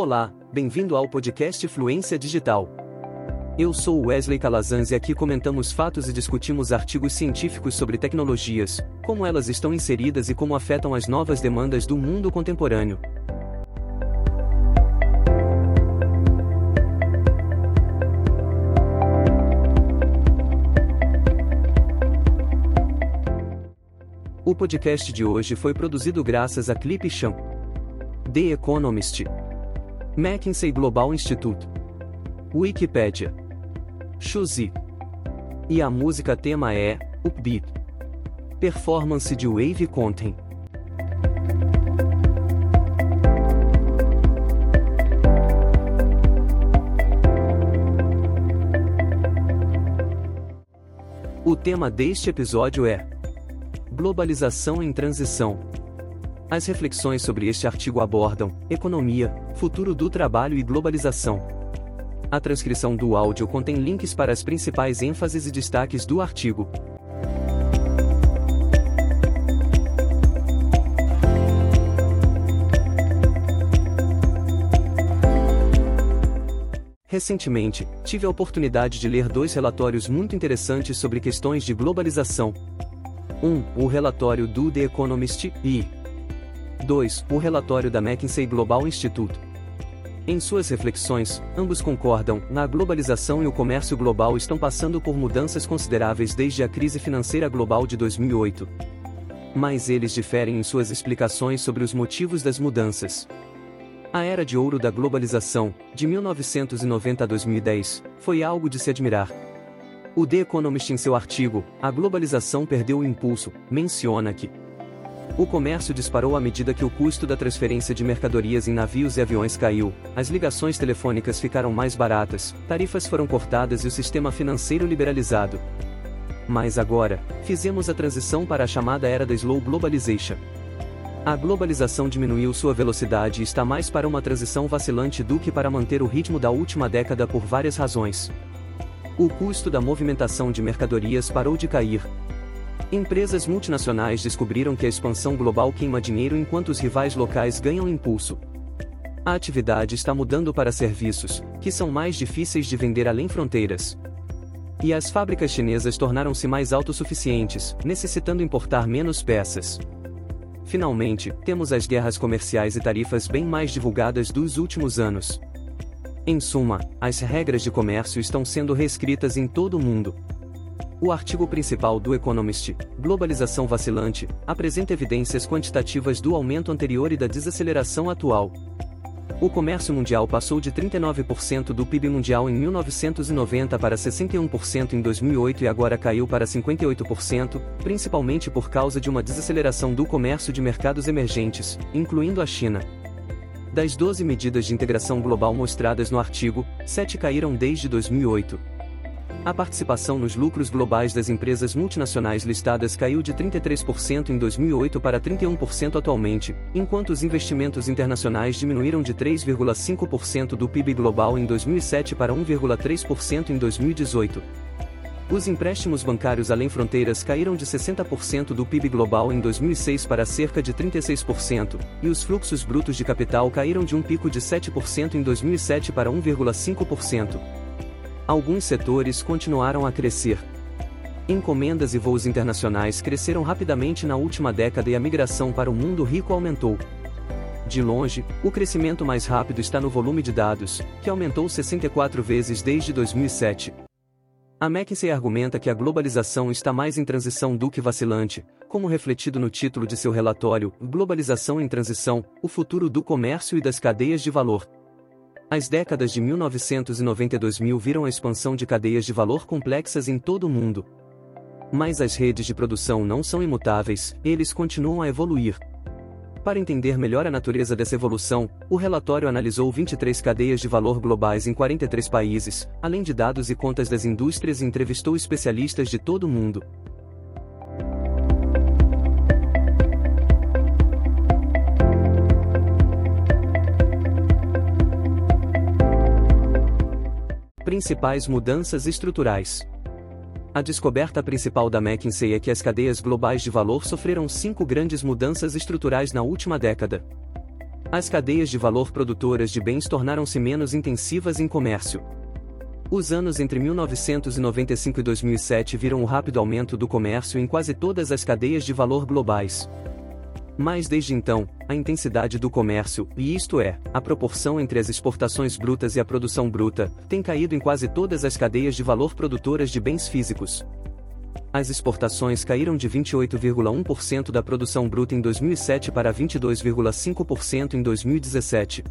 Olá, bem-vindo ao podcast Fluência Digital. Eu sou Wesley Calazans e aqui comentamos fatos e discutimos artigos científicos sobre tecnologias, como elas estão inseridas e como afetam as novas demandas do mundo contemporâneo. O podcast de hoje foi produzido graças a Clipchamp, The Economist, McKinsey Global Institute, Wikipedia, Xuzi. E a música tema é Upbeat. Performance de Wave Content. O tema deste episódio é Globalização em Transição. As reflexões sobre este artigo abordam economia, futuro do trabalho e globalização. A transcrição do áudio contém links para as principais ênfases e destaques do artigo. Recentemente, tive a oportunidade de ler dois relatórios muito interessantes sobre questões de globalização. Um, o relatório do The Economist e 2. O relatório da McKinsey Global Institute. Em suas reflexões, ambos concordam, na globalização e o comércio global estão passando por mudanças consideráveis desde a crise financeira global de 2008. Mas eles diferem em suas explicações sobre os motivos das mudanças. A era de ouro da globalização, de 1990 a 2010, foi algo de se admirar. O The Economist, em seu artigo, A Globalização Perdeu o Impulso, menciona que o comércio disparou à medida que o custo da transferência de mercadorias em navios e aviões caiu, as ligações telefônicas ficaram mais baratas, tarifas foram cortadas e o sistema financeiro liberalizado. Mas agora, fizemos a transição para a chamada era da slow globalization. A globalização diminuiu sua velocidade e está mais para uma transição vacilante do que para manter o ritmo da última década por várias razões. O custo da movimentação de mercadorias parou de cair, Empresas multinacionais descobriram que a expansão global queima dinheiro enquanto os rivais locais ganham impulso. A atividade está mudando para serviços, que são mais difíceis de vender além fronteiras. E as fábricas chinesas tornaram-se mais autossuficientes, necessitando importar menos peças. Finalmente, temos as guerras comerciais e tarifas bem mais divulgadas dos últimos anos. Em suma, as regras de comércio estão sendo reescritas em todo o mundo. O artigo principal do Economist, Globalização Vacilante, apresenta evidências quantitativas do aumento anterior e da desaceleração atual. O comércio mundial passou de 39% do PIB mundial em 1990 para 61% em 2008 e agora caiu para 58%, principalmente por causa de uma desaceleração do comércio de mercados emergentes, incluindo a China. Das 12 medidas de integração global mostradas no artigo, 7 caíram desde 2008. A participação nos lucros globais das empresas multinacionais listadas caiu de 33% em 2008 para 31% atualmente, enquanto os investimentos internacionais diminuíram de 3,5% do PIB global em 2007 para 1,3% em 2018. Os empréstimos bancários além fronteiras caíram de 60% do PIB global em 2006 para cerca de 36%, e os fluxos brutos de capital caíram de um pico de 7% em 2007 para 1,5% alguns setores continuaram a crescer. Encomendas e voos internacionais cresceram rapidamente na última década e a migração para o mundo rico aumentou. De longe, o crescimento mais rápido está no volume de dados, que aumentou 64 vezes desde 2007. A McKinsey argumenta que a globalização está mais em transição do que vacilante, como refletido no título de seu relatório Globalização em Transição: O futuro do comércio e das cadeias de valor. As décadas de 1990 e 2000 viram a expansão de cadeias de valor complexas em todo o mundo. Mas as redes de produção não são imutáveis, eles continuam a evoluir. Para entender melhor a natureza dessa evolução, o relatório analisou 23 cadeias de valor globais em 43 países, além de dados e contas das indústrias e entrevistou especialistas de todo o mundo. Principais mudanças estruturais. A descoberta principal da McKinsey é que as cadeias globais de valor sofreram cinco grandes mudanças estruturais na última década. As cadeias de valor produtoras de bens tornaram-se menos intensivas em comércio. Os anos entre 1995 e 2007 viram o rápido aumento do comércio em quase todas as cadeias de valor globais. Mas desde então, a intensidade do comércio, e isto é, a proporção entre as exportações brutas e a produção bruta, tem caído em quase todas as cadeias de valor produtoras de bens físicos. As exportações caíram de 28,1% da produção bruta em 2007 para 22,5% em 2017.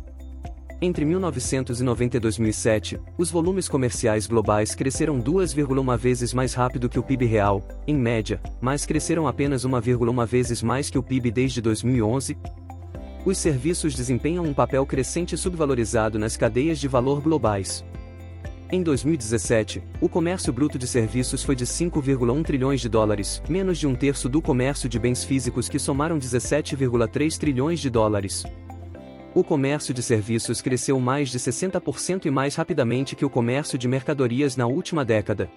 Entre 1990 e 2007, os volumes comerciais globais cresceram 2,1 vezes mais rápido que o PIB real, em média, mas cresceram apenas 1,1 vezes mais que o PIB desde 2011. Os serviços desempenham um papel crescente subvalorizado nas cadeias de valor globais. Em 2017, o comércio bruto de serviços foi de 5,1 trilhões de dólares, menos de um terço do comércio de bens físicos que somaram 17,3 trilhões de dólares o comércio de serviços cresceu mais de 60% e mais rapidamente que o comércio de mercadorias na última década.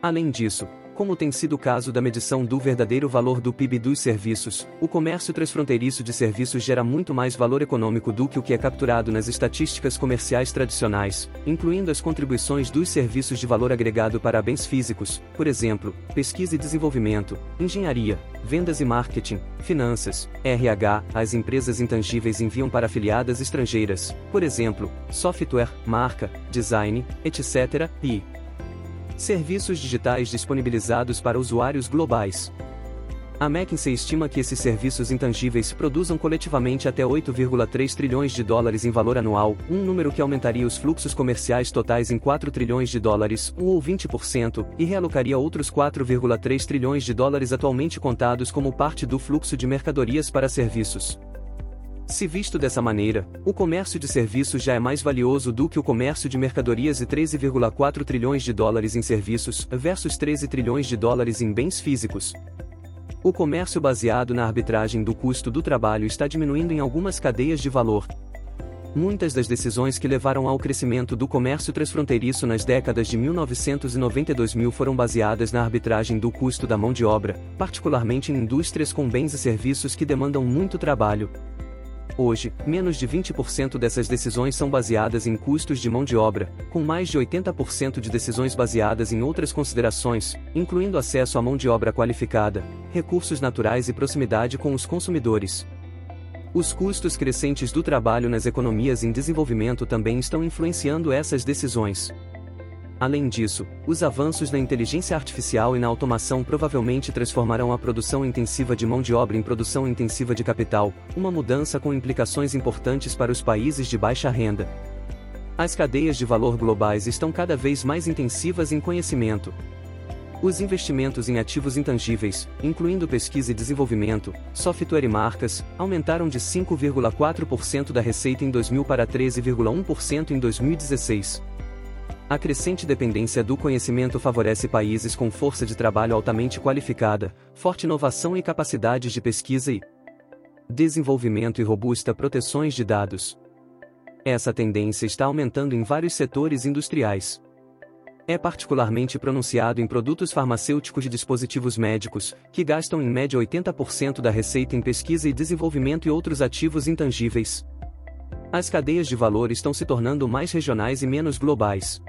Além disso, como tem sido o caso da medição do verdadeiro valor do PIB dos serviços, o comércio transfronteiriço de serviços gera muito mais valor econômico do que o que é capturado nas estatísticas comerciais tradicionais, incluindo as contribuições dos serviços de valor agregado para bens físicos, por exemplo, pesquisa e desenvolvimento, engenharia, vendas e marketing, finanças, RH, as empresas intangíveis enviam para afiliadas estrangeiras, por exemplo, software, marca, design, etc., e Serviços digitais disponibilizados para usuários globais. A McKinsey estima que esses serviços intangíveis produzam coletivamente até 8,3 trilhões de dólares em valor anual, um número que aumentaria os fluxos comerciais totais em 4 trilhões de dólares, 1 ou 20%, e realocaria outros 4,3 trilhões de dólares atualmente contados como parte do fluxo de mercadorias para serviços. Se visto dessa maneira, o comércio de serviços já é mais valioso do que o comércio de mercadorias e 13,4 trilhões de dólares em serviços, versus 13 trilhões de dólares em bens físicos. O comércio baseado na arbitragem do custo do trabalho está diminuindo em algumas cadeias de valor. Muitas das decisões que levaram ao crescimento do comércio transfronteiriço nas décadas de 1990 e 2000 foram baseadas na arbitragem do custo da mão de obra, particularmente em indústrias com bens e serviços que demandam muito trabalho, Hoje, menos de 20% dessas decisões são baseadas em custos de mão de obra, com mais de 80% de decisões baseadas em outras considerações, incluindo acesso à mão de obra qualificada, recursos naturais e proximidade com os consumidores. Os custos crescentes do trabalho nas economias em desenvolvimento também estão influenciando essas decisões. Além disso, os avanços na inteligência artificial e na automação provavelmente transformarão a produção intensiva de mão de obra em produção intensiva de capital, uma mudança com implicações importantes para os países de baixa renda. As cadeias de valor globais estão cada vez mais intensivas em conhecimento. Os investimentos em ativos intangíveis, incluindo pesquisa e desenvolvimento, software e marcas, aumentaram de 5,4% da receita em 2000 para 13,1% em 2016. A crescente dependência do conhecimento favorece países com força de trabalho altamente qualificada, forte inovação e capacidades de pesquisa e desenvolvimento e robusta proteções de dados. Essa tendência está aumentando em vários setores industriais. É particularmente pronunciado em produtos farmacêuticos e dispositivos médicos, que gastam em média 80% da receita em pesquisa e desenvolvimento e outros ativos intangíveis. As cadeias de valor estão se tornando mais regionais e menos globais.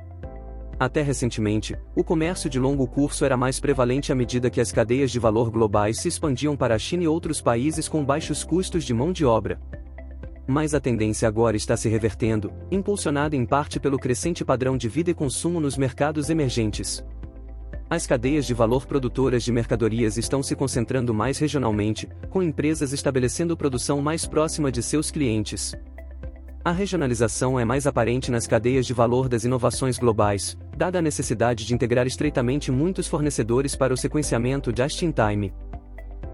Até recentemente, o comércio de longo curso era mais prevalente à medida que as cadeias de valor globais se expandiam para a China e outros países com baixos custos de mão de obra. Mas a tendência agora está se revertendo, impulsionada em parte pelo crescente padrão de vida e consumo nos mercados emergentes. As cadeias de valor produtoras de mercadorias estão se concentrando mais regionalmente, com empresas estabelecendo produção mais próxima de seus clientes. A regionalização é mais aparente nas cadeias de valor das inovações globais, dada a necessidade de integrar estreitamente muitos fornecedores para o sequenciamento just-in-time.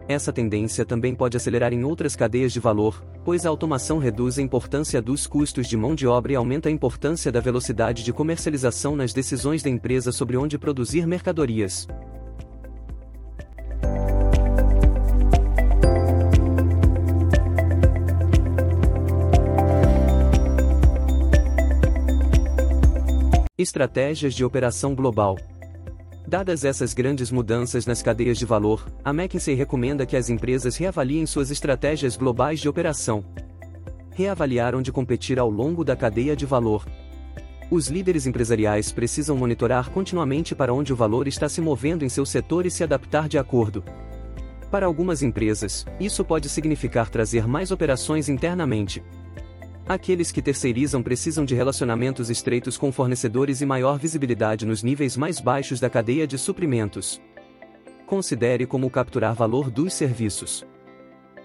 Essa tendência também pode acelerar em outras cadeias de valor, pois a automação reduz a importância dos custos de mão de obra e aumenta a importância da velocidade de comercialização nas decisões da empresa sobre onde produzir mercadorias. Estratégias de operação global. Dadas essas grandes mudanças nas cadeias de valor, a McKinsey recomenda que as empresas reavaliem suas estratégias globais de operação. reavaliar onde competir ao longo da cadeia de valor. Os líderes empresariais precisam monitorar continuamente para onde o valor está se movendo em seu setor e se adaptar de acordo. Para algumas empresas, isso pode significar trazer mais operações internamente. Aqueles que terceirizam precisam de relacionamentos estreitos com fornecedores e maior visibilidade nos níveis mais baixos da cadeia de suprimentos. Considere como capturar valor dos serviços.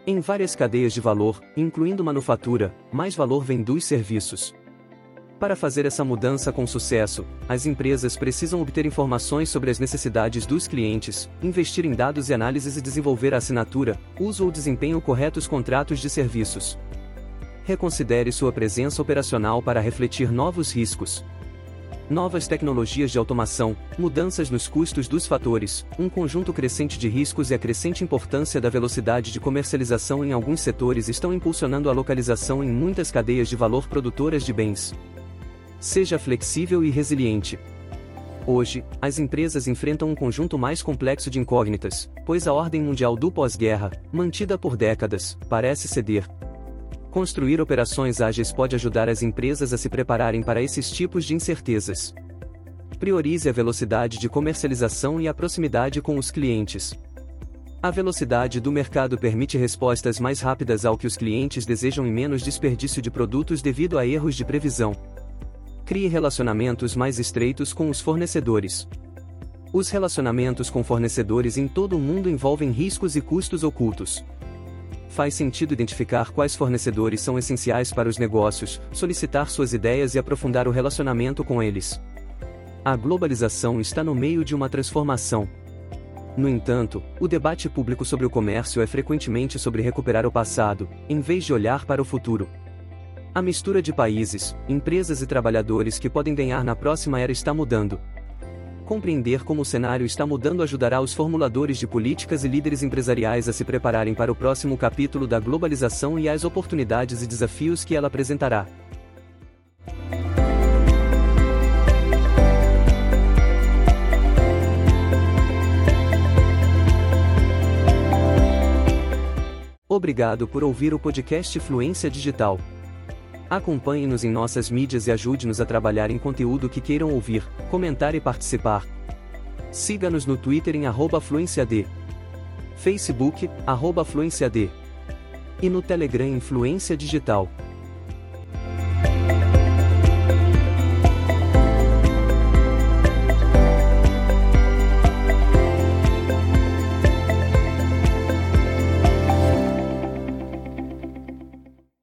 Em várias cadeias de valor, incluindo manufatura, mais valor vem dos serviços. Para fazer essa mudança com sucesso, as empresas precisam obter informações sobre as necessidades dos clientes, investir em dados e análises e desenvolver a assinatura, uso ou desempenho corretos contratos de serviços. Reconsidere sua presença operacional para refletir novos riscos, novas tecnologias de automação, mudanças nos custos dos fatores, um conjunto crescente de riscos e a crescente importância da velocidade de comercialização em alguns setores estão impulsionando a localização em muitas cadeias de valor produtoras de bens. Seja flexível e resiliente. Hoje, as empresas enfrentam um conjunto mais complexo de incógnitas, pois a ordem mundial do pós-guerra, mantida por décadas, parece ceder, Construir operações ágeis pode ajudar as empresas a se prepararem para esses tipos de incertezas. Priorize a velocidade de comercialização e a proximidade com os clientes. A velocidade do mercado permite respostas mais rápidas ao que os clientes desejam e menos desperdício de produtos devido a erros de previsão. Crie relacionamentos mais estreitos com os fornecedores. Os relacionamentos com fornecedores em todo o mundo envolvem riscos e custos ocultos faz sentido identificar quais fornecedores são essenciais para os negócios, solicitar suas ideias e aprofundar o relacionamento com eles. A globalização está no meio de uma transformação. No entanto, o debate público sobre o comércio é frequentemente sobre recuperar o passado, em vez de olhar para o futuro. A mistura de países, empresas e trabalhadores que podem ganhar na próxima era está mudando, Compreender como o cenário está mudando ajudará os formuladores de políticas e líderes empresariais a se prepararem para o próximo capítulo da globalização e as oportunidades e desafios que ela apresentará. Obrigado por ouvir o podcast Fluência Digital. Acompanhe-nos em nossas mídias e ajude-nos a trabalhar em conteúdo que queiram ouvir, comentar e participar. Siga-nos no Twitter em @fluenciad, Facebook @fluenciad e no Telegram Influência Digital.